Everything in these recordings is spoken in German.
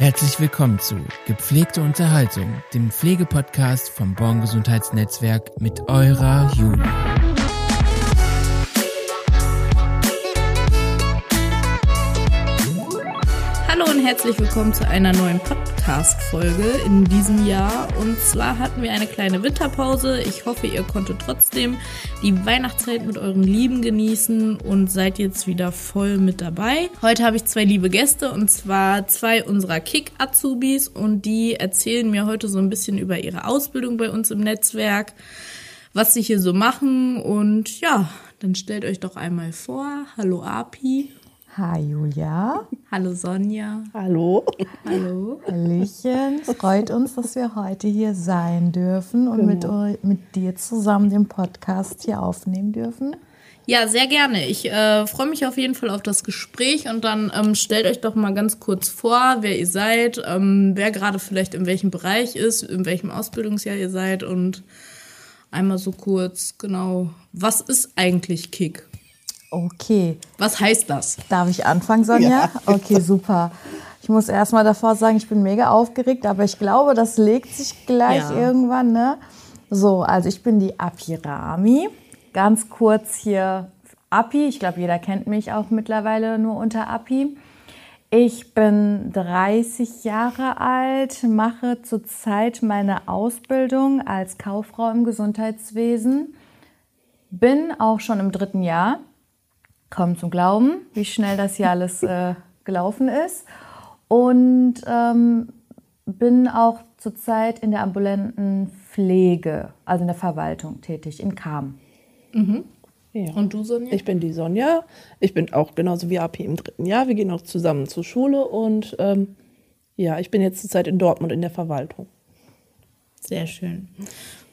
Herzlich willkommen zu Gepflegte Unterhaltung, dem Pflegepodcast vom Born Gesundheitsnetzwerk mit eurer Julia. Herzlich willkommen zu einer neuen Podcast-Folge in diesem Jahr. Und zwar hatten wir eine kleine Winterpause. Ich hoffe, ihr konntet trotzdem die Weihnachtszeit mit euren Lieben genießen und seid jetzt wieder voll mit dabei. Heute habe ich zwei liebe Gäste und zwar zwei unserer Kick-Azubis und die erzählen mir heute so ein bisschen über ihre Ausbildung bei uns im Netzwerk, was sie hier so machen und ja, dann stellt euch doch einmal vor. Hallo Api. Hi Julia. Hallo Sonja. Hallo. Hallo. Hallöchen. Es freut uns, dass wir heute hier sein dürfen und genau. mit, mit dir zusammen den Podcast hier aufnehmen dürfen. Ja, sehr gerne. Ich äh, freue mich auf jeden Fall auf das Gespräch und dann ähm, stellt euch doch mal ganz kurz vor, wer ihr seid, ähm, wer gerade vielleicht in welchem Bereich ist, in welchem Ausbildungsjahr ihr seid und einmal so kurz, genau, was ist eigentlich Kick? Okay. Was heißt das? Darf ich anfangen, Sonja? Ja. Okay, super. Ich muss erstmal davor sagen, ich bin mega aufgeregt, aber ich glaube, das legt sich gleich ja. irgendwann. Ne? So, also ich bin die Apirami. Ganz kurz hier Api. Ich glaube, jeder kennt mich auch mittlerweile nur unter Api. Ich bin 30 Jahre alt, mache zurzeit meine Ausbildung als Kauffrau im Gesundheitswesen, bin auch schon im dritten Jahr kaum zum Glauben, wie schnell das hier alles äh, gelaufen ist. Und ähm, bin auch zurzeit in der ambulanten Pflege, also in der Verwaltung tätig, in Kam. Mhm. Ja. Und du, Sonja? Ich bin die Sonja. Ich bin auch genauso wie AP im dritten Jahr. Wir gehen auch zusammen zur Schule und ähm, ja, ich bin jetzt zurzeit in Dortmund in der Verwaltung. Sehr schön.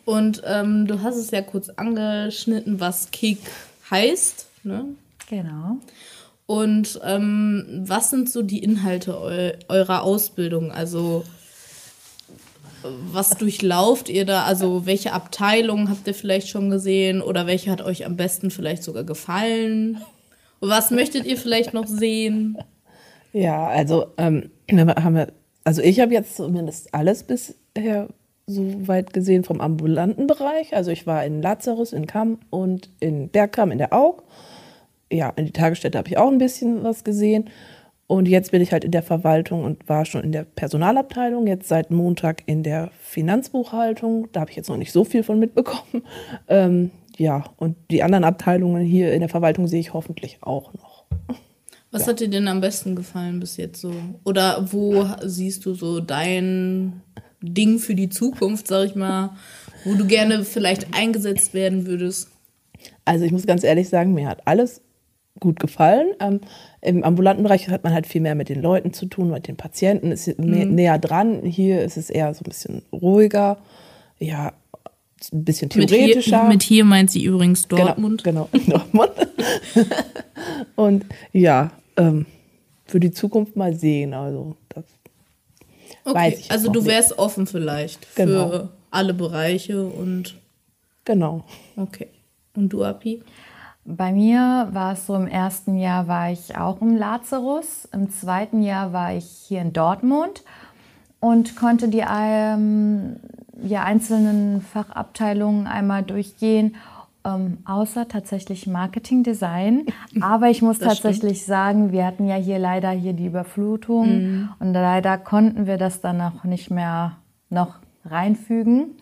Und ähm, du hast es ja kurz angeschnitten, was Kick heißt. Ne? Genau. Und ähm, was sind so die Inhalte eu eurer Ausbildung? Also was durchlauft ihr da? Also welche Abteilungen habt ihr vielleicht schon gesehen oder welche hat euch am besten vielleicht sogar gefallen? Was möchtet ihr vielleicht noch sehen? Ja, also ähm, haben wir, also ich habe jetzt zumindest alles bisher so weit gesehen vom ambulanten Bereich. Also ich war in Lazarus, in Kamm und in Bergkamm in der Aug ja, in die Tagesstätte habe ich auch ein bisschen was gesehen. Und jetzt bin ich halt in der Verwaltung und war schon in der Personalabteilung, jetzt seit Montag in der Finanzbuchhaltung. Da habe ich jetzt noch nicht so viel von mitbekommen. Ähm, ja, und die anderen Abteilungen hier in der Verwaltung sehe ich hoffentlich auch noch. Was ja. hat dir denn am besten gefallen bis jetzt so? Oder wo siehst du so dein Ding für die Zukunft, sag ich mal, wo du gerne vielleicht eingesetzt werden würdest? Also ich muss ganz ehrlich sagen, mir hat alles gut gefallen. Ähm, Im ambulanten Bereich hat man halt viel mehr mit den Leuten zu tun, mit den Patienten, ist mhm. näher dran. Hier ist es eher so ein bisschen ruhiger, ja, ein bisschen theoretischer. Mit hier, mit hier meint sie übrigens genau, Dortmund. Genau, genau Dortmund. Und ja, ähm, für die Zukunft mal sehen. Also das okay, weiß ich also du wärst nicht. offen vielleicht für genau. alle Bereiche und genau. Okay. Und du, Api? Bei mir war es so, im ersten Jahr war ich auch im Lazarus, im zweiten Jahr war ich hier in Dortmund und konnte die ähm, ja, einzelnen Fachabteilungen einmal durchgehen, ähm, außer tatsächlich Marketing Design. Aber ich muss tatsächlich stimmt. sagen, wir hatten ja hier leider hier die Überflutung mhm. und leider konnten wir das dann auch nicht mehr noch reinfügen.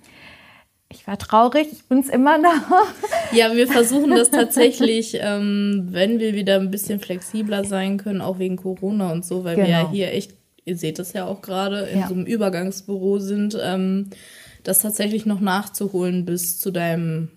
Ich war traurig, ich bin es immer noch. Ja, wir versuchen das tatsächlich, ähm, wenn wir wieder ein bisschen flexibler sein können, auch wegen Corona und so, weil genau. wir ja genau. hier echt, ihr seht es ja auch gerade, in ja. so einem Übergangsbüro sind, ähm, das tatsächlich noch nachzuholen bis zu deinem,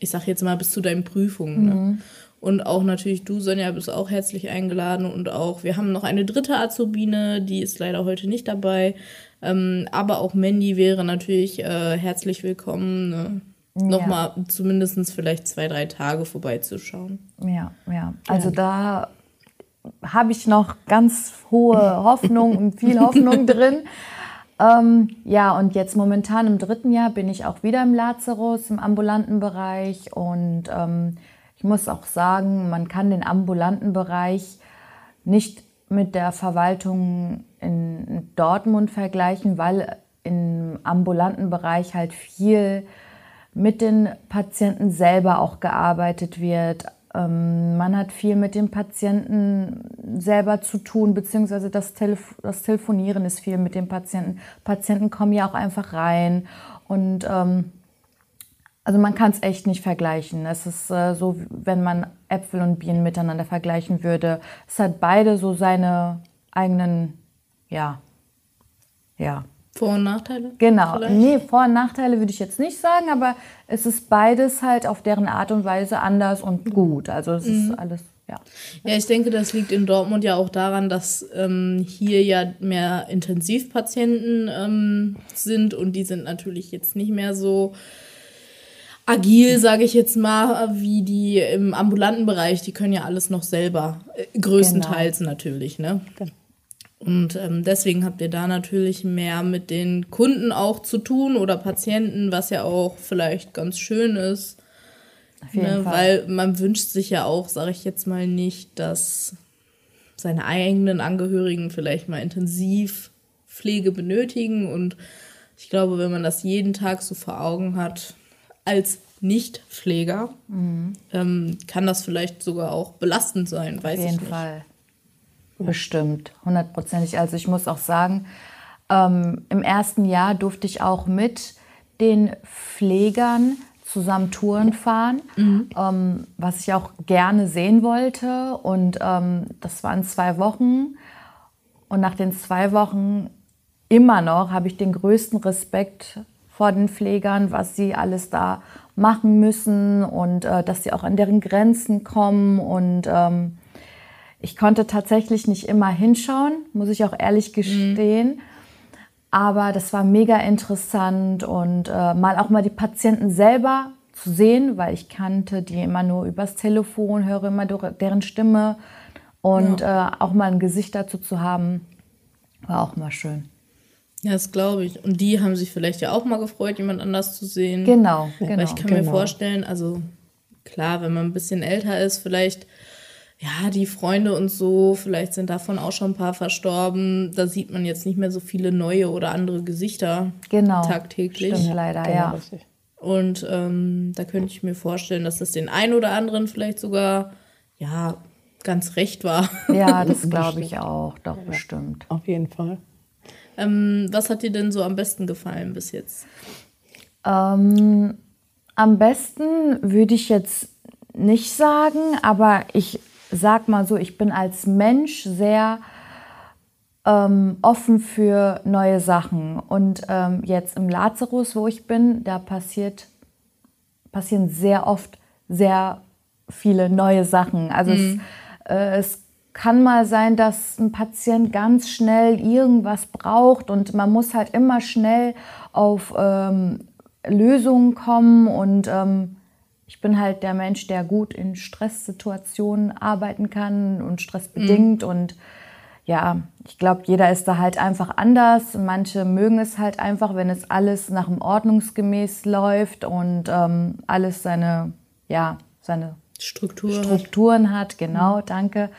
ich sag jetzt mal, bis zu deinen Prüfungen. Ne? Mhm. Und auch natürlich du, Sonja, bist auch herzlich eingeladen. Und auch, wir haben noch eine dritte Azubine, die ist leider heute nicht dabei. Ähm, aber auch Mandy wäre natürlich äh, herzlich willkommen, ne? ja. nochmal zumindest vielleicht zwei, drei Tage vorbeizuschauen. Ja, ja. Also da habe ich noch ganz hohe Hoffnung und viel Hoffnung drin. Ähm, ja, und jetzt momentan im dritten Jahr bin ich auch wieder im Lazarus, im ambulanten Bereich. Und ähm, ich muss auch sagen, man kann den ambulanten Bereich nicht mit der Verwaltung in Dortmund vergleichen, weil im ambulanten Bereich halt viel mit den Patienten selber auch gearbeitet wird. Ähm, man hat viel mit dem Patienten selber zu tun, beziehungsweise das, Telef das Telefonieren ist viel mit dem Patienten. Patienten kommen ja auch einfach rein und ähm, also man kann es echt nicht vergleichen. Es ist äh, so, wenn man Äpfel und Bienen miteinander vergleichen würde. Es hat beide so seine eigenen, ja, ja, vor- und Nachteile? Genau. Vielleicht? Nee, Vor- und Nachteile würde ich jetzt nicht sagen, aber es ist beides halt auf deren Art und Weise anders und gut. Also es mhm. ist alles, ja. Ja, ich denke, das liegt in Dortmund ja auch daran, dass ähm, hier ja mehr Intensivpatienten ähm, sind und die sind natürlich jetzt nicht mehr so agil, sage ich jetzt mal, wie die im ambulanten Bereich. Die können ja alles noch selber, äh, größtenteils genau. natürlich, ne? Genau. Und ähm, deswegen habt ihr da natürlich mehr mit den Kunden auch zu tun oder Patienten, was ja auch vielleicht ganz schön ist. Ne? Weil man wünscht sich ja auch, sage ich jetzt mal nicht, dass seine eigenen Angehörigen vielleicht mal intensiv Pflege benötigen. Und ich glaube, wenn man das jeden Tag so vor Augen hat, als Nicht-Pfleger, mhm. ähm, kann das vielleicht sogar auch belastend sein, weiß ich nicht. Auf jeden Fall. Bestimmt, hundertprozentig. Also ich muss auch sagen, ähm, im ersten Jahr durfte ich auch mit den Pflegern zusammen Touren fahren, mhm. ähm, was ich auch gerne sehen wollte. Und ähm, das waren zwei Wochen. Und nach den zwei Wochen immer noch habe ich den größten Respekt vor den Pflegern, was sie alles da machen müssen und äh, dass sie auch an deren Grenzen kommen und ähm, ich konnte tatsächlich nicht immer hinschauen, muss ich auch ehrlich gestehen. Mhm. Aber das war mega interessant und äh, mal auch mal die Patienten selber zu sehen, weil ich kannte die immer nur übers Telefon, höre immer deren Stimme und ja. äh, auch mal ein Gesicht dazu zu haben, war auch mal schön. Ja, das glaube ich. Und die haben sich vielleicht ja auch mal gefreut, jemand anders zu sehen. Genau, genau. Weil ich kann genau. mir vorstellen, also klar, wenn man ein bisschen älter ist, vielleicht ja, die Freunde und so, vielleicht sind davon auch schon ein paar verstorben. Da sieht man jetzt nicht mehr so viele neue oder andere Gesichter genau. tagtäglich. Stimmt leider, genau, ja. Und ähm, da könnte ich mir vorstellen, dass das den einen oder anderen vielleicht sogar, ja, ganz recht war. Ja, das glaube ich auch, doch ja, bestimmt. Auf jeden Fall. Ähm, was hat dir denn so am besten gefallen bis jetzt? Ähm, am besten würde ich jetzt nicht sagen, aber ich sag mal so, ich bin als Mensch sehr ähm, offen für neue Sachen. Und ähm, jetzt im Lazarus, wo ich bin, da passiert, passieren sehr oft sehr viele neue Sachen. Also mhm. es, äh, es kann mal sein, dass ein Patient ganz schnell irgendwas braucht und man muss halt immer schnell auf ähm, Lösungen kommen und ähm, ich bin halt der Mensch, der gut in Stresssituationen arbeiten kann und stressbedingt. Mhm. Und ja, ich glaube, jeder ist da halt einfach anders. Manche mögen es halt einfach, wenn es alles nach dem Ordnungsgemäß läuft und ähm, alles seine, ja, seine Struktur Strukturen hat. hat. Genau, mhm. danke.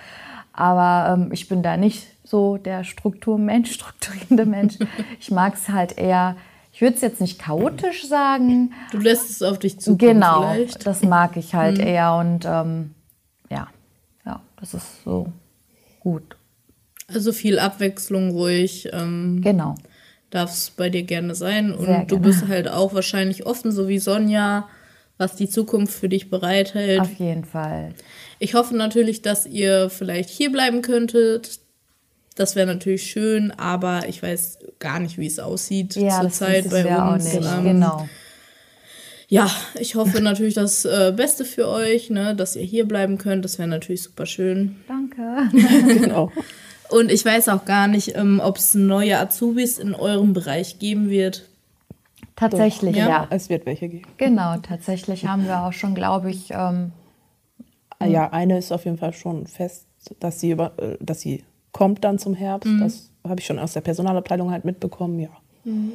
Aber ähm, ich bin da nicht so der Strukturmensch, strukturierende Mensch. ich mag es halt eher ich würde es jetzt nicht chaotisch sagen. Du lässt es auf dich zukommen. Genau, vielleicht. das mag ich halt mhm. eher und ähm, ja, ja, das ist so gut. Also viel Abwechslung ruhig. Ähm, genau. Darf es bei dir gerne sein. Und Sehr du gerne. bist halt auch wahrscheinlich offen, so wie Sonja, was die Zukunft für dich bereithält. Auf jeden Fall. Ich hoffe natürlich, dass ihr vielleicht hier bleiben könntet, das wäre natürlich schön, aber ich weiß gar nicht, wie es aussieht ja, zurzeit bei uns. Ähm, genau. Ja, ich hoffe natürlich das äh, Beste für euch, ne, dass ihr hier bleiben könnt. Das wäre natürlich super schön. Danke. genau. Und ich weiß auch gar nicht, ähm, ob es neue Azubis in eurem Bereich geben wird. Tatsächlich, ja. ja. Es wird welche geben. Genau, tatsächlich haben wir auch schon, glaube ich. Ähm, ja, eine ist auf jeden Fall schon fest, dass sie, über, äh, dass sie kommt dann zum Herbst. Mhm. Das habe ich schon aus der Personalabteilung halt mitbekommen, ja. Mhm.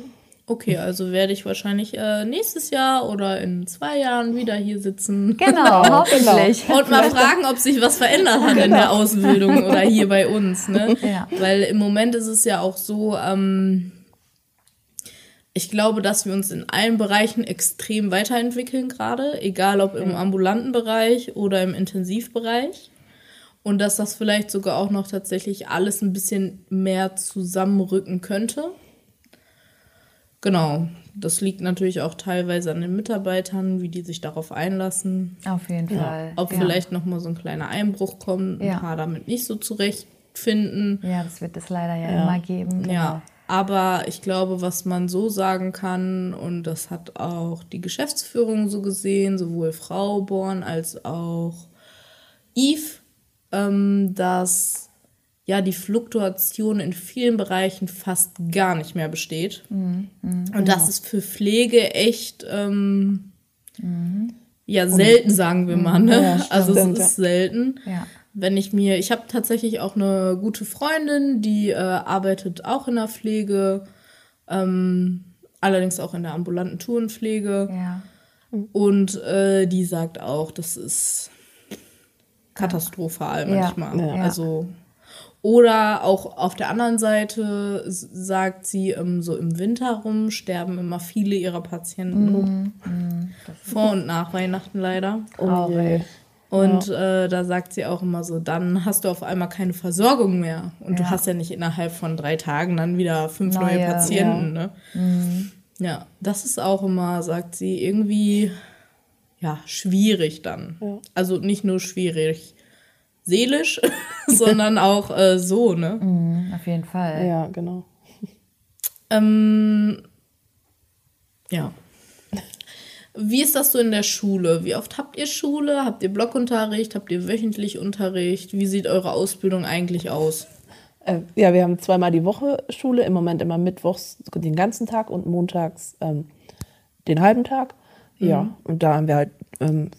Okay, also werde ich wahrscheinlich äh, nächstes Jahr oder in zwei Jahren wieder hier sitzen. Genau, hoffentlich. Und mal fragen, ob sich was verändert hat genau. in der Ausbildung oder hier bei uns. Ne? Ja. Weil im Moment ist es ja auch so, ähm, ich glaube, dass wir uns in allen Bereichen extrem weiterentwickeln gerade, egal ob im ambulanten Bereich oder im Intensivbereich. Und dass das vielleicht sogar auch noch tatsächlich alles ein bisschen mehr zusammenrücken könnte. Genau. Das liegt natürlich auch teilweise an den Mitarbeitern, wie die sich darauf einlassen. Auf jeden ja. Fall. Ob ja. vielleicht noch mal so ein kleiner Einbruch kommt, ein ja. paar damit nicht so zurechtfinden. Ja, das wird es leider ja, immer geben. Genau. Ja. Aber ich glaube, was man so sagen kann, und das hat auch die Geschäftsführung so gesehen, sowohl Frau Born als auch Yves, ähm, dass ja die Fluktuation in vielen Bereichen fast gar nicht mehr besteht. Mhm. Mhm. Und das ist für Pflege echt ähm, mhm. ja selten, sagen wir mal. Ne? Ja, also es ist selten. Ja. Wenn ich mir, ich habe tatsächlich auch eine gute Freundin, die äh, arbeitet auch in der Pflege, ähm, allerdings auch in der ambulanten Tourenpflege. Ja. Und äh, die sagt auch, das ist katastrophal manchmal. Ja. Also oder auch auf der anderen Seite sagt sie, ähm, so im Winter rum sterben immer viele ihrer Patienten. Mm, mm, Vor und nach Weihnachten leider. Oh, und ja. äh, da sagt sie auch immer so, dann hast du auf einmal keine Versorgung mehr. Und ja. du hast ja nicht innerhalb von drei Tagen dann wieder fünf neue, neue Patienten. Ja. Ne? Mhm. ja, das ist auch immer, sagt sie, irgendwie ja, schwierig dann. Also nicht nur schwierig seelisch, sondern auch äh, so, ne? Mhm, auf jeden Fall. Ja, genau. Ähm, ja. Wie ist das so in der Schule? Wie oft habt ihr Schule? Habt ihr Blockunterricht? Habt ihr wöchentlich Unterricht? Wie sieht eure Ausbildung eigentlich aus? Äh, ja, wir haben zweimal die Woche Schule, im Moment immer mittwochs den ganzen Tag und montags ähm, den halben Tag. Ja, mhm. und da haben wir halt ähm,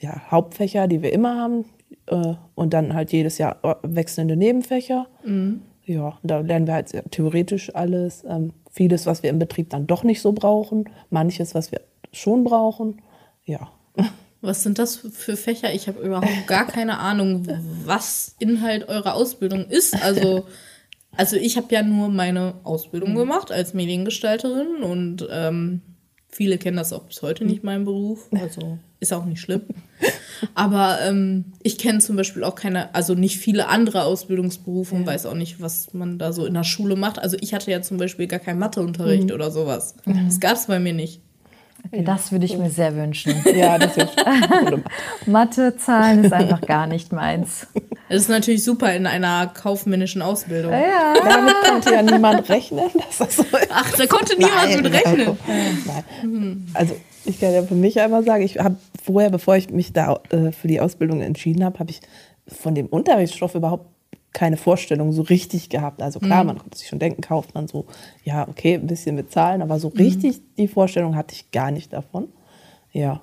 ja, Hauptfächer, die wir immer haben, äh, und dann halt jedes Jahr wechselnde Nebenfächer. Mhm. Ja, da lernen wir halt theoretisch alles. Ähm, vieles, was wir im Betrieb dann doch nicht so brauchen. Manches, was wir schon brauchen. Ja. Was sind das für Fächer? Ich habe überhaupt gar keine Ahnung, was Inhalt eurer Ausbildung ist. Also, also ich habe ja nur meine Ausbildung mhm. gemacht als Mediengestalterin und ähm, viele kennen das auch bis heute nicht, mein Beruf. Also ist auch nicht schlimm. Aber ähm, ich kenne zum Beispiel auch keine, also nicht viele andere Ausbildungsberufe und ja. weiß auch nicht, was man da so in der Schule macht. Also ich hatte ja zum Beispiel gar keinen Matheunterricht mhm. oder sowas. Mhm. Das gab es bei mir nicht. Okay, das würde ich mir sehr wünschen. Ja, das ist Mathe, Zahlen ist einfach gar nicht meins. Das ist natürlich super in einer kaufmännischen Ausbildung. Ja. Damit konnte ja niemand rechnen. So Ach, da konnte niemand Nein, mit rechnen. Nein. Also ich kann ja für mich einmal sagen, ich habe vorher, bevor ich mich da äh, für die Ausbildung entschieden habe, habe ich von dem Unterrichtsstoff überhaupt keine Vorstellung so richtig gehabt. Also klar, mhm. man konnte sich schon denken, kauft man so, ja, okay, ein bisschen mit Zahlen, aber so mhm. richtig die Vorstellung hatte ich gar nicht davon. Ja,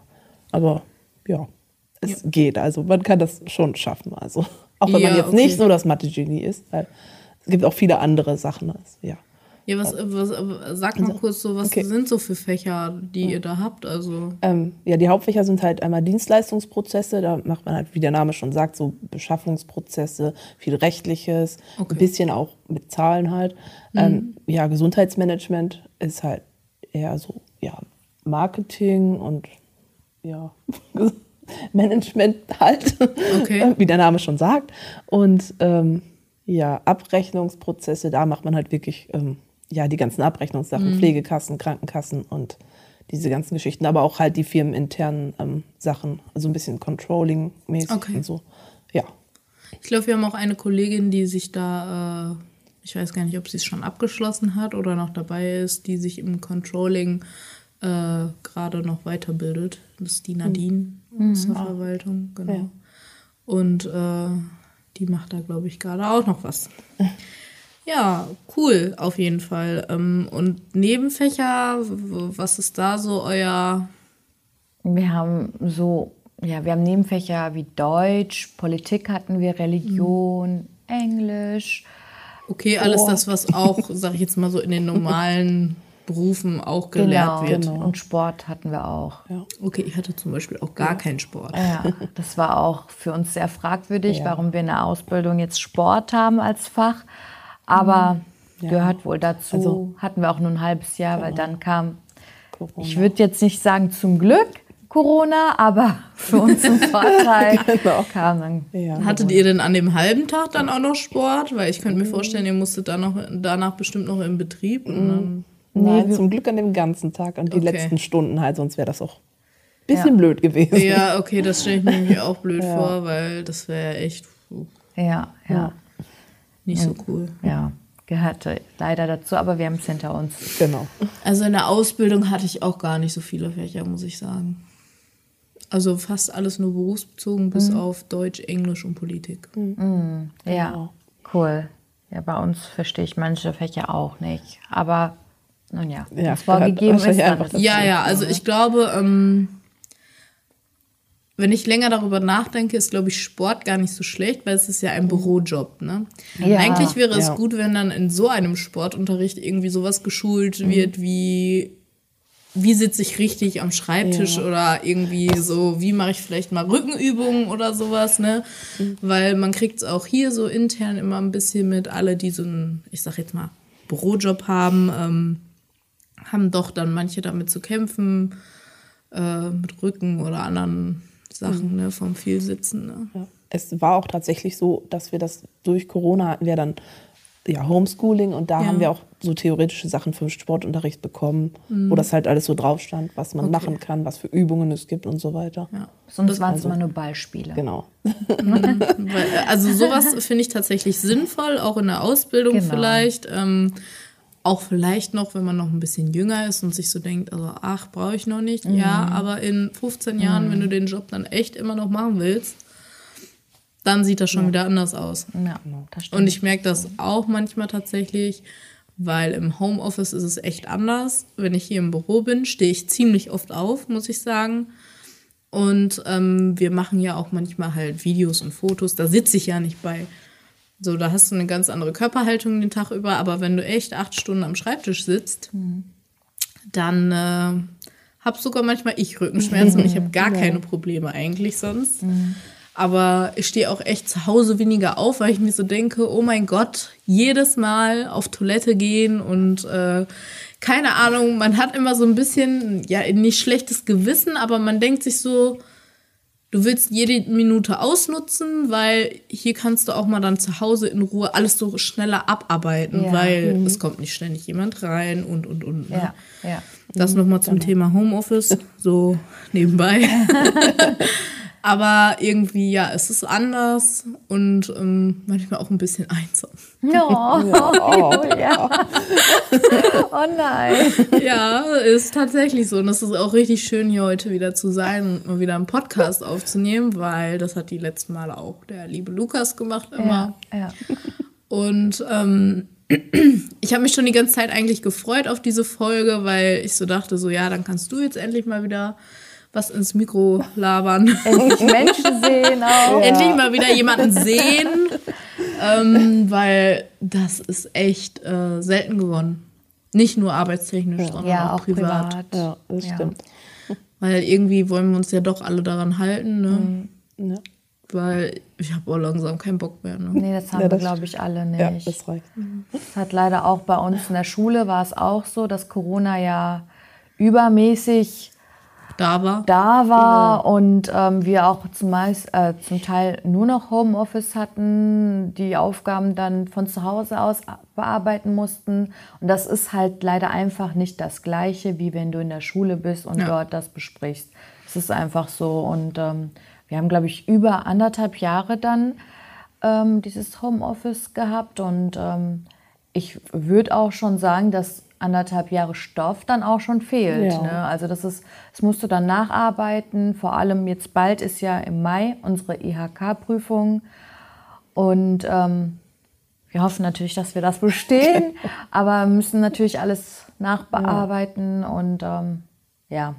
aber ja, es ja. geht. Also man kann das schon schaffen. Also auch wenn ja, man jetzt okay. nicht so das Mathe-Genie ist, weil es gibt auch viele andere Sachen. Als, ja. Ja, was, was sag mal also, kurz so, was okay. sind so für Fächer, die ihr da habt? Also ähm, ja, die Hauptfächer sind halt einmal Dienstleistungsprozesse, da macht man halt, wie der Name schon sagt, so Beschaffungsprozesse, viel Rechtliches, okay. ein bisschen auch mit Zahlen halt. Mhm. Ähm, ja, Gesundheitsmanagement ist halt eher so, ja, Marketing und ja, Management halt, okay. wie der Name schon sagt. Und ähm, ja, Abrechnungsprozesse, da macht man halt wirklich ähm, ja, die ganzen Abrechnungssachen, mhm. Pflegekassen, Krankenkassen und diese ganzen Geschichten, aber auch halt die firmeninternen ähm, Sachen, also ein bisschen Controlling-mäßig okay. und so. Ja. Ich glaube, wir haben auch eine Kollegin, die sich da, äh, ich weiß gar nicht, ob sie es schon abgeschlossen hat oder noch dabei ist, die sich im Controlling äh, gerade noch weiterbildet. Das ist die Nadine mhm. aus der Verwaltung, genau. Ja. Und äh, die macht da, glaube ich, gerade auch noch was. Ja, cool, auf jeden Fall. Ähm, und Nebenfächer, was ist da so euer? Wir haben so, ja, wir haben Nebenfächer wie Deutsch, Politik hatten wir, Religion, mhm. Englisch. Okay, alles oh. das, was auch, sag ich jetzt mal so, in den normalen Berufen auch gelehrt genau, wird. Genau. Und Sport hatten wir auch. Ja. Okay, ich hatte zum Beispiel auch gar ja. keinen Sport. Ja, das war auch für uns sehr fragwürdig, ja. warum wir in der Ausbildung jetzt Sport haben als Fach. Aber mhm. gehört wohl dazu. Also, hatten wir auch nur ein halbes Jahr, genau. weil dann kam, Corona. ich würde jetzt nicht sagen zum Glück, Corona, aber für uns ein Vorteil genau. kam dann. Ja, Hattet ihr denn an dem halben Tag dann auch noch Sport? Weil ich könnte mir vorstellen, ihr musstet dann noch, danach bestimmt noch im Betrieb. Mhm. Nein, zum Glück an dem ganzen Tag und die okay. letzten Stunden halt, sonst wäre das auch ein bisschen ja. blöd gewesen. Ja, okay, das stelle ich mir nämlich auch blöd ja. vor, weil das wäre echt. Ja, ja. Nicht so cool. Ja gehörte leider dazu, aber wir haben es hinter uns. Genau. Also in der Ausbildung hatte ich auch gar nicht so viele Fächer, muss ich sagen. Also fast alles nur berufsbezogen, bis mhm. auf Deutsch, Englisch und Politik. Mhm. Ja, genau. cool. Ja, bei uns verstehe ich manche Fächer auch nicht. Aber nun ja, ja das vorgegeben ist dann. Ja, ja, also ich glaube, ähm, wenn ich länger darüber nachdenke, ist, glaube ich, Sport gar nicht so schlecht, weil es ist ja ein Bürojob. Ne? Ja, Eigentlich wäre es ja. gut, wenn dann in so einem Sportunterricht irgendwie sowas geschult mhm. wird wie wie sitze ich richtig am Schreibtisch ja. oder irgendwie so, wie mache ich vielleicht mal Rückenübungen oder sowas, ne? Mhm. Weil man kriegt es auch hier so intern immer ein bisschen mit, alle, die so einen, ich sag jetzt mal, Bürojob haben, ähm, haben doch dann manche damit zu kämpfen, äh, mit Rücken oder anderen Sachen, mhm. ne, vom Vielsitzen. Ne? Ja. Es war auch tatsächlich so, dass wir das durch Corona hatten wir dann ja, Homeschooling und da ja. haben wir auch so theoretische Sachen für Sportunterricht bekommen, mhm. wo das halt alles so drauf stand, was man okay. machen kann, was für Übungen es gibt und so weiter. Ja. Sonst waren es also, immer nur Beispiele. Genau. Mhm. also sowas finde ich tatsächlich sinnvoll, auch in der Ausbildung genau. vielleicht. Ähm, auch vielleicht noch, wenn man noch ein bisschen jünger ist und sich so denkt, also ach, brauche ich noch nicht. Mhm. Ja, aber in 15 Jahren, mhm. wenn du den Job dann echt immer noch machen willst, dann sieht das schon ja. wieder anders aus. Ja, und ich merke das auch manchmal tatsächlich, weil im Homeoffice ist es echt anders. Wenn ich hier im Büro bin, stehe ich ziemlich oft auf, muss ich sagen. Und ähm, wir machen ja auch manchmal halt Videos und Fotos. Da sitze ich ja nicht bei. So, da hast du eine ganz andere Körperhaltung den Tag über. Aber wenn du echt acht Stunden am Schreibtisch sitzt, mhm. dann äh, habe sogar manchmal ich Rückenschmerzen und ich habe gar ja. keine Probleme eigentlich sonst. Mhm. Aber ich stehe auch echt zu Hause weniger auf, weil ich mir so denke, oh mein Gott, jedes Mal auf Toilette gehen und äh, keine Ahnung, man hat immer so ein bisschen, ja, nicht schlechtes Gewissen, aber man denkt sich so, du willst jede Minute ausnutzen, weil hier kannst du auch mal dann zu Hause in Ruhe alles so schneller abarbeiten, ja. weil mhm. es kommt nicht ständig jemand rein und und und. Ne? Ja, ja. Das nochmal zum genau. Thema Homeoffice, so nebenbei. Aber irgendwie, ja, es ist anders und ähm, manchmal auch ein bisschen einsam. Ja. Oh, ja. oh nein. Ja, ist tatsächlich so. Und es ist auch richtig schön, hier heute wieder zu sein und mal wieder einen Podcast aufzunehmen, weil das hat die letzten Male auch der liebe Lukas gemacht immer. Ja, ja. Und ähm, ich habe mich schon die ganze Zeit eigentlich gefreut auf diese Folge, weil ich so dachte, so ja, dann kannst du jetzt endlich mal wieder was ins Mikro labern. Endlich Menschen sehen auch. Ja. Endlich mal wieder jemanden sehen, ähm, weil das ist echt äh, selten geworden. Nicht nur arbeitstechnisch, sondern ja, auch, auch privat. privat. Ja, das ja. stimmt. Weil irgendwie wollen wir uns ja doch alle daran halten, ne? Mhm. Ja. Weil ich habe auch langsam keinen Bock mehr. Ne? Nee, das haben ja, das wir, glaube ich, alle nicht. Ja, das reicht. Das hat leider auch bei uns in der Schule war es auch so, dass Corona ja übermäßig da war. Da war ja. und ähm, wir auch zumeist, äh, zum Teil nur noch Homeoffice hatten, die Aufgaben dann von zu Hause aus bearbeiten mussten. Und das ist halt leider einfach nicht das Gleiche, wie wenn du in der Schule bist und ja. dort das besprichst. Es ist einfach so. Und ähm, wir haben, glaube ich, über anderthalb Jahre dann ähm, dieses Homeoffice gehabt. Und ähm, ich würde auch schon sagen, dass anderthalb Jahre Stoff dann auch schon fehlt. Ja. Ne? Also das ist, das musst du dann nacharbeiten. Vor allem jetzt bald ist ja im Mai unsere IHK-Prüfung und ähm, wir hoffen natürlich, dass wir das bestehen, aber müssen natürlich alles nachbearbeiten ja. und ähm, ja,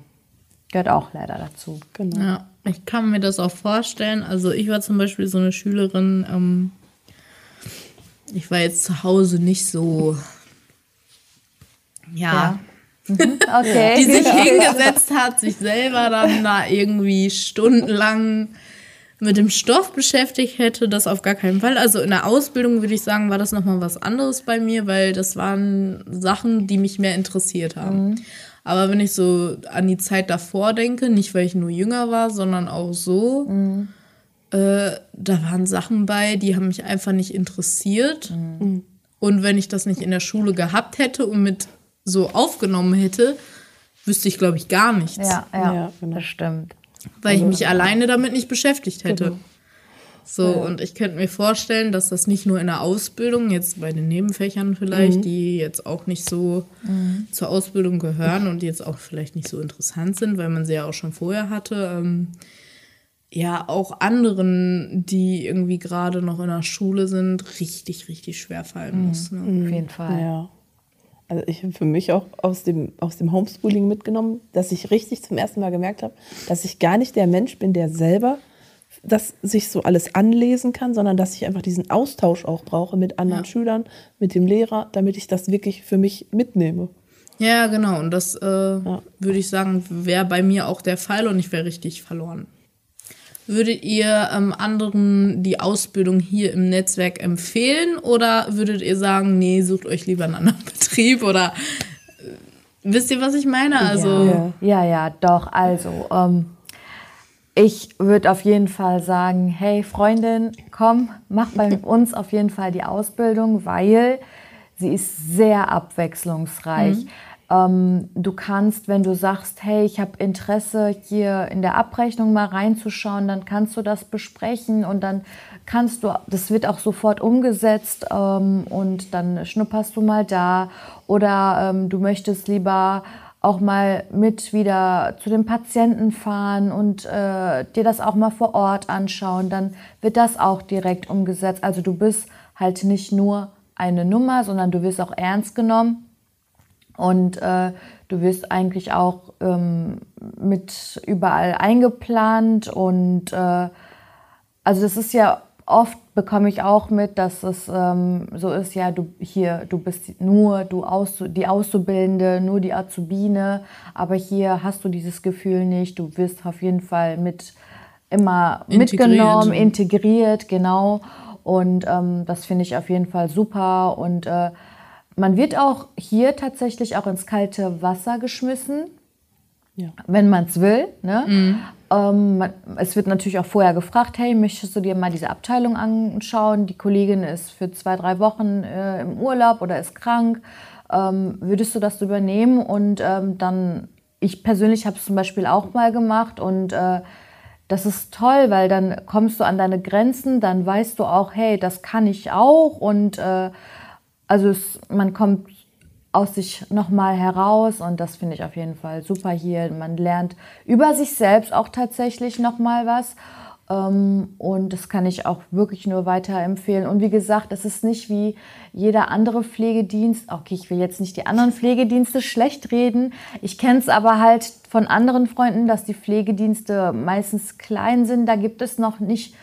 gehört auch leider dazu. Genau. Ja, ich kann mir das auch vorstellen. Also ich war zum Beispiel so eine Schülerin. Ähm, ich war jetzt zu Hause nicht so ja, ja, Mhm, okay. die sich hingesetzt hat, sich selber dann da irgendwie stundenlang mit dem Stoff beschäftigt hätte, das auf gar keinen Fall. Also in der Ausbildung würde ich sagen, war das nochmal was anderes bei mir, weil das waren Sachen, die mich mehr interessiert haben. Mhm. Aber wenn ich so an die Zeit davor denke, nicht weil ich nur jünger war, sondern auch so, mhm. äh, da waren Sachen bei, die haben mich einfach nicht interessiert. Mhm. Und wenn ich das nicht in der Schule gehabt hätte und mit so aufgenommen hätte, wüsste ich, glaube ich, gar nichts. Ja, ja, ja genau. das stimmt. Weil also, ich mich alleine damit nicht beschäftigt hätte. Genau. So, ja. und ich könnte mir vorstellen, dass das nicht nur in der Ausbildung, jetzt bei den Nebenfächern vielleicht, mhm. die jetzt auch nicht so mhm. zur Ausbildung gehören und jetzt auch vielleicht nicht so interessant sind, weil man sie ja auch schon vorher hatte, ähm, ja, auch anderen, die irgendwie gerade noch in der Schule sind, richtig, richtig schwer fallen mhm. muss. Ne? Auf jeden Fall. Ja. Also ich habe für mich auch aus dem, aus dem Homeschooling mitgenommen, dass ich richtig zum ersten Mal gemerkt habe, dass ich gar nicht der Mensch bin, der selber das sich so alles anlesen kann, sondern dass ich einfach diesen Austausch auch brauche mit anderen ja. Schülern, mit dem Lehrer, damit ich das wirklich für mich mitnehme. Ja, genau. Und das äh, ja. würde ich sagen, wäre bei mir auch der Fall und ich wäre richtig verloren. Würdet ihr ähm, anderen die Ausbildung hier im Netzwerk empfehlen oder würdet ihr sagen, nee, sucht euch lieber einen anderen Betrieb oder äh, wisst ihr, was ich meine? Also ja, ja, ja doch. Also ähm, ich würde auf jeden Fall sagen, hey Freundin, komm, mach bei uns auf jeden Fall die Ausbildung, weil sie ist sehr abwechslungsreich. Mhm. Ähm, du kannst, wenn du sagst, hey, ich habe Interesse, hier in der Abrechnung mal reinzuschauen, dann kannst du das besprechen und dann kannst du, das wird auch sofort umgesetzt ähm, und dann schnupperst du mal da oder ähm, du möchtest lieber auch mal mit wieder zu den Patienten fahren und äh, dir das auch mal vor Ort anschauen, dann wird das auch direkt umgesetzt. Also du bist halt nicht nur eine Nummer, sondern du wirst auch ernst genommen und äh, du wirst eigentlich auch ähm, mit überall eingeplant und äh, also das ist ja oft bekomme ich auch mit, dass es ähm, so ist, ja, du hier, du bist nur du aus, die Auszubildende, nur die Azubine, aber hier hast du dieses Gefühl nicht, du wirst auf jeden Fall mit immer integriert. mitgenommen, integriert, genau. Und ähm, das finde ich auf jeden Fall super und äh, man wird auch hier tatsächlich auch ins kalte Wasser geschmissen, ja. wenn man es will. Ne? Mhm. Ähm, es wird natürlich auch vorher gefragt, hey, möchtest du dir mal diese Abteilung anschauen? Die Kollegin ist für zwei, drei Wochen äh, im Urlaub oder ist krank. Ähm, würdest du das übernehmen? Und ähm, dann, ich persönlich habe es zum Beispiel auch mal gemacht und äh, das ist toll, weil dann kommst du an deine Grenzen, dann weißt du auch, hey, das kann ich auch und äh, also es, man kommt aus sich nochmal heraus und das finde ich auf jeden Fall super hier. Man lernt über sich selbst auch tatsächlich nochmal was ähm, und das kann ich auch wirklich nur weiterempfehlen. Und wie gesagt, es ist nicht wie jeder andere Pflegedienst. Okay, ich will jetzt nicht die anderen Pflegedienste schlecht reden. Ich kenne es aber halt von anderen Freunden, dass die Pflegedienste meistens klein sind. Da gibt es noch nicht,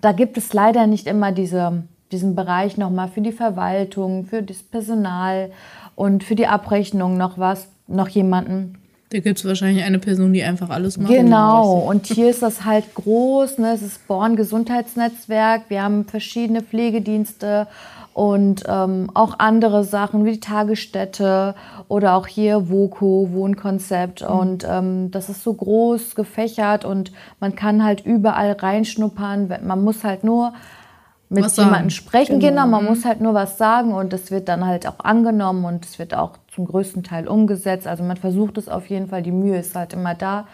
da gibt es leider nicht immer diese diesen Bereich nochmal für die Verwaltung, für das Personal und für die Abrechnung noch was, noch jemanden. Da gibt es wahrscheinlich eine Person, die einfach alles macht. Genau, und hier ist das halt groß. Ne? Es ist Born Gesundheitsnetzwerk. Wir haben verschiedene Pflegedienste und ähm, auch andere Sachen wie die Tagesstätte oder auch hier WOKO, Wohnkonzept. Mhm. Und ähm, das ist so groß gefächert und man kann halt überall reinschnuppern. Man muss halt nur mit was jemandem sprechen. Genau. genau, man muss halt nur was sagen und es wird dann halt auch angenommen und es wird auch zum größten Teil umgesetzt. Also man versucht es auf jeden Fall, die Mühe ist halt immer da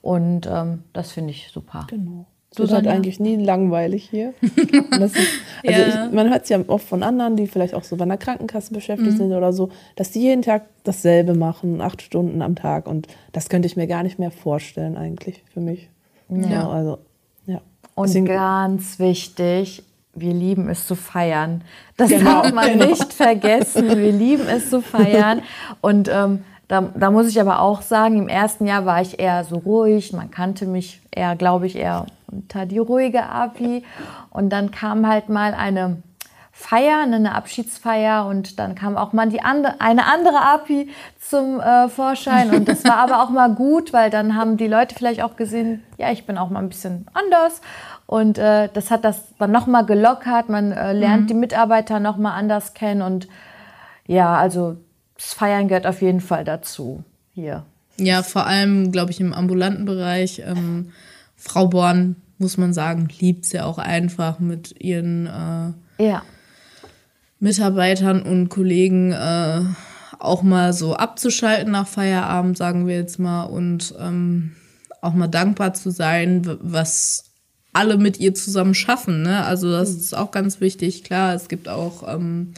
und ähm, das finde ich super. Genau. Es wird halt eigentlich nie langweilig hier. ist, also ja. ich, man hört es ja oft von anderen, die vielleicht auch so bei einer Krankenkasse beschäftigt mhm. sind oder so, dass die jeden Tag dasselbe machen, acht Stunden am Tag. Und das könnte ich mir gar nicht mehr vorstellen eigentlich für mich. Ja. ja also, ja. Und Deswegen, ganz wichtig, wir lieben es zu feiern. Das genau, darf man genau. nicht vergessen. Wir lieben es zu feiern. Und ähm, da, da, muss ich aber auch sagen, im ersten Jahr war ich eher so ruhig. Man kannte mich eher, glaube ich, eher unter die ruhige Api. Und dann kam halt mal eine feiern, eine Abschiedsfeier und dann kam auch mal die andere, eine andere Api zum äh, Vorschein und das war aber auch mal gut, weil dann haben die Leute vielleicht auch gesehen, ja, ich bin auch mal ein bisschen anders und äh, das hat das dann nochmal gelockert, man äh, lernt mhm. die Mitarbeiter nochmal anders kennen und ja, also das Feiern gehört auf jeden Fall dazu hier. Ja, vor allem, glaube ich, im ambulanten Bereich. Ähm, Frau Born, muss man sagen, liebt es ja auch einfach mit ihren äh, ja. Mitarbeitern und Kollegen äh, auch mal so abzuschalten nach Feierabend, sagen wir jetzt mal, und ähm, auch mal dankbar zu sein, was alle mit ihr zusammen schaffen. Ne? Also das mhm. ist auch ganz wichtig. Klar, es gibt auch ähm,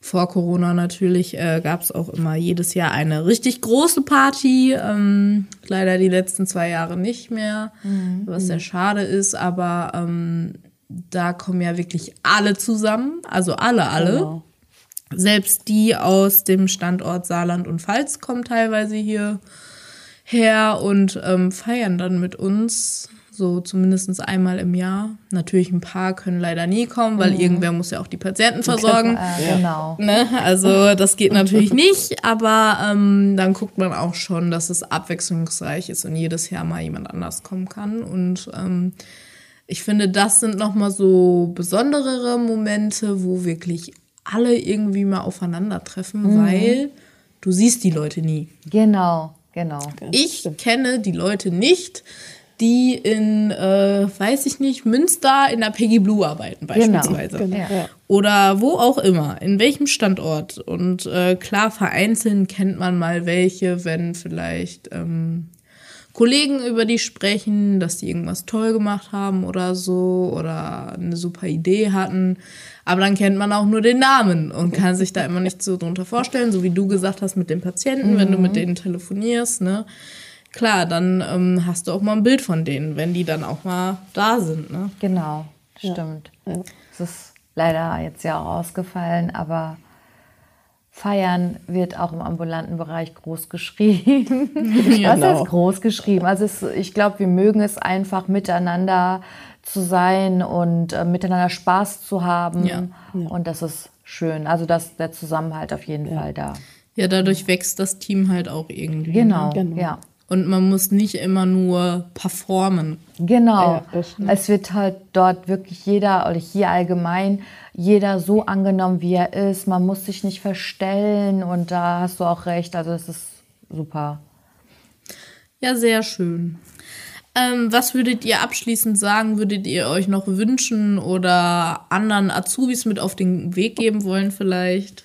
vor Corona natürlich äh, gab es auch immer jedes Jahr eine richtig große Party. Ähm, leider die letzten zwei Jahre nicht mehr, mhm. was sehr schade ist. Aber ähm, da kommen ja wirklich alle zusammen, also alle, alle. Genau. Selbst die aus dem Standort Saarland und Pfalz kommen teilweise hier her und ähm, feiern dann mit uns so zumindest einmal im Jahr. Natürlich ein paar können leider nie kommen, weil mhm. irgendwer muss ja auch die Patienten versorgen. Äh, genau. Ne? Also das geht natürlich nicht, aber ähm, dann guckt man auch schon, dass es abwechslungsreich ist und jedes Jahr mal jemand anders kommen kann. Und ähm, ich finde, das sind nochmal so besonderere Momente, wo wirklich alle irgendwie mal aufeinandertreffen, mhm. weil du siehst die Leute nie. Genau, genau. Ich kenne die Leute nicht, die in, äh, weiß ich nicht, Münster in der Peggy Blue arbeiten genau, beispielsweise. Genau, genau. Oder wo auch immer, in welchem Standort. Und äh, klar, vereinzelt kennt man mal welche, wenn vielleicht ähm, Kollegen über die sprechen, dass die irgendwas toll gemacht haben oder so oder eine super Idee hatten. Aber dann kennt man auch nur den Namen und kann sich da immer nicht so drunter vorstellen, so wie du gesagt hast mit den Patienten, mhm. wenn du mit mhm. denen telefonierst, ne? klar, dann ähm, hast du auch mal ein Bild von denen, wenn die dann auch mal da sind. Ne? Genau, stimmt. Ja. Es ist leider jetzt ja auch ausgefallen, aber Feiern wird auch im ambulanten Bereich groß geschrieben. Genau. ist groß geschrieben? Also es, ich glaube, wir mögen es einfach miteinander zu sein und äh, miteinander Spaß zu haben. Ja. Und das ist schön. Also das, der Zusammenhalt auf jeden ja. Fall da. Ja, dadurch wächst das Team halt auch irgendwie. Genau, ne? genau. ja. Und man muss nicht immer nur performen. Genau. Ja, es wird halt dort wirklich jeder oder hier allgemein jeder so angenommen, wie er ist. Man muss sich nicht verstellen und da hast du auch recht. Also es ist super. Ja, sehr schön. Ähm, was würdet ihr abschließend sagen? Würdet ihr euch noch wünschen oder anderen Azubis mit auf den Weg geben wollen vielleicht?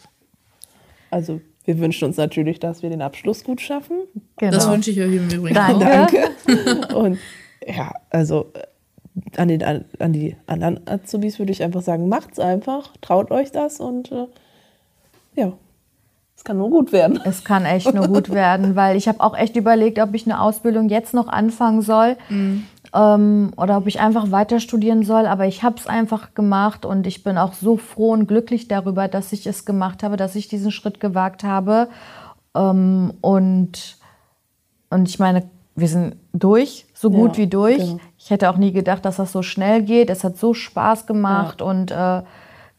Also wir wünschen uns natürlich, dass wir den Abschluss gut schaffen. Genau. Das wünsche ich euch im Übrigen Danke. auch. Danke. Und ja, also äh, an, den, an die anderen Azubis würde ich einfach sagen, macht's einfach, traut euch das und äh, ja, es kann nur gut werden. Es kann echt nur gut werden, weil ich habe auch echt überlegt, ob ich eine Ausbildung jetzt noch anfangen soll. Mhm ähm, oder ob ich einfach weiter studieren soll. Aber ich habe es einfach gemacht und ich bin auch so froh und glücklich darüber, dass ich es gemacht habe, dass ich diesen Schritt gewagt habe. Ähm, und, und ich meine, wir sind durch, so gut ja, wie durch. Genau. Ich hätte auch nie gedacht, dass das so schnell geht. Es hat so Spaß gemacht ja. und äh,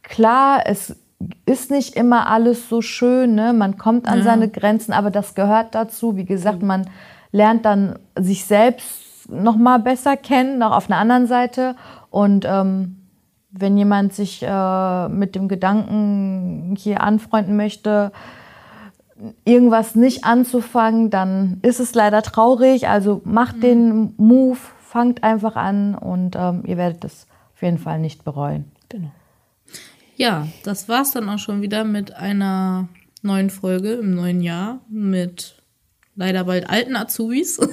klar, es ist nicht immer alles so schön. Ne? Man kommt an ja. seine Grenzen, aber das gehört dazu. Wie gesagt, man lernt dann sich selbst noch mal besser kennen, noch auf einer anderen Seite. Und ähm, wenn jemand sich äh, mit dem Gedanken hier anfreunden möchte, irgendwas nicht anzufangen, dann ist es leider traurig. Also macht mhm. den Move, fangt einfach an und ähm, ihr werdet es auf jeden Fall nicht bereuen. Genau. Ja, das war es dann auch schon wieder mit einer neuen Folge im neuen Jahr mit leider bald alten Azubis.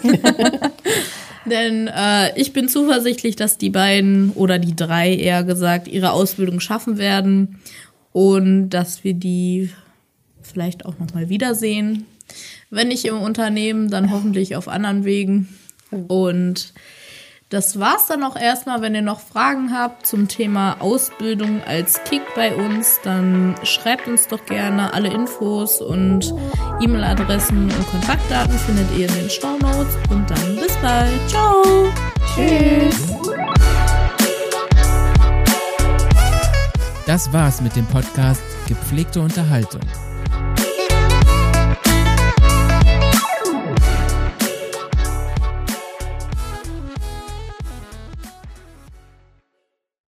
Denn äh, ich bin zuversichtlich, dass die beiden oder die drei eher gesagt ihre Ausbildung schaffen werden und dass wir die vielleicht auch noch mal wiedersehen. Wenn nicht im Unternehmen, dann hoffentlich auf anderen Wegen. Und das war's dann auch erstmal. Wenn ihr noch Fragen habt zum Thema Ausbildung als Kick bei uns, dann schreibt uns doch gerne alle Infos und E-Mail-Adressen und Kontaktdaten findet ihr in den Show Notes. Und dann bis bald. Ciao. Tschüss. Das war's mit dem Podcast Gepflegte Unterhaltung.